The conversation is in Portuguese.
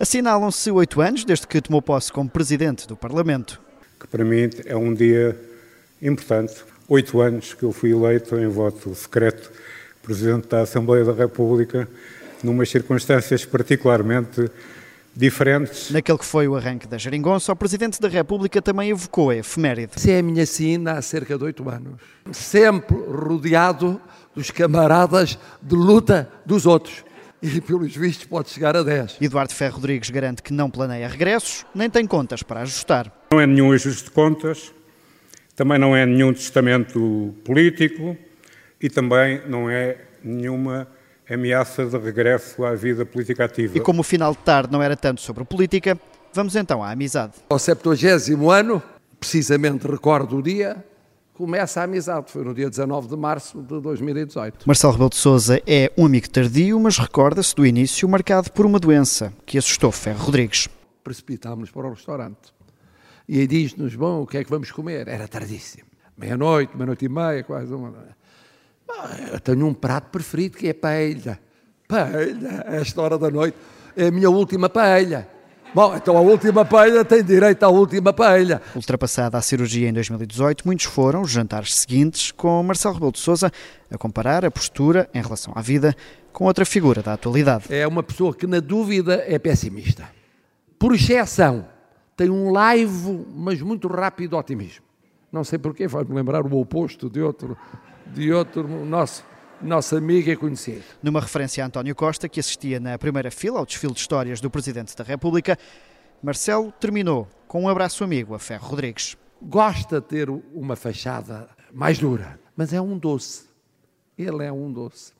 Assinalam-se oito anos desde que tomou posse como Presidente do Parlamento. Que para mim é um dia importante. Oito anos que eu fui eleito em voto secreto Presidente da Assembleia da República, numas circunstâncias particularmente diferentes. Naquele que foi o arranque da Jeringonça, o Presidente da República também evocou a efeméride. Essa é a minha sina há cerca de oito anos. Sempre rodeado dos camaradas de luta dos outros e, pelos vistos, pode chegar a 10. Eduardo Ferro Rodrigues garante que não planeia regressos, nem tem contas para ajustar. Não é nenhum ajuste de contas, também não é nenhum testamento político e também não é nenhuma ameaça de regresso à vida política ativa. E como o final de tarde não era tanto sobre política, vamos então à amizade. Ao 70 ano, precisamente recordo o dia, começa a amizade. Foi no dia 19 de março de 2018. Marcelo Rebelo de Sousa é um amigo tardio, mas recorda-se do início marcado por uma doença que assustou Ferro Rodrigues. Precipitámos para o restaurante. E aí diz-nos, bom, o que é que vamos comer? Era tardíssimo. Meia-noite, meia-noite e meia, quase uma... Eu tenho um prato preferido que é paella. Paella, a esta hora da noite, é a minha última paella. Bom, então a última paella tem direito à última paella. Ultrapassada a cirurgia em 2018, muitos foram os jantares seguintes com Marcelo Rebelo de Sousa a comparar a postura em relação à vida com outra figura da atualidade. É uma pessoa que na dúvida é pessimista. Por exceção, tem um laivo, mas muito rápido otimismo. Não sei porquê, vai-me lembrar o oposto de outro, de outro nosso nosso amigo e conhecido. Numa referência a António Costa, que assistia na primeira fila ao desfile de histórias do Presidente da República, Marcelo terminou com um abraço amigo a Ferro Rodrigues. Gosta de ter uma fachada mais dura, mas é um doce. Ele é um doce.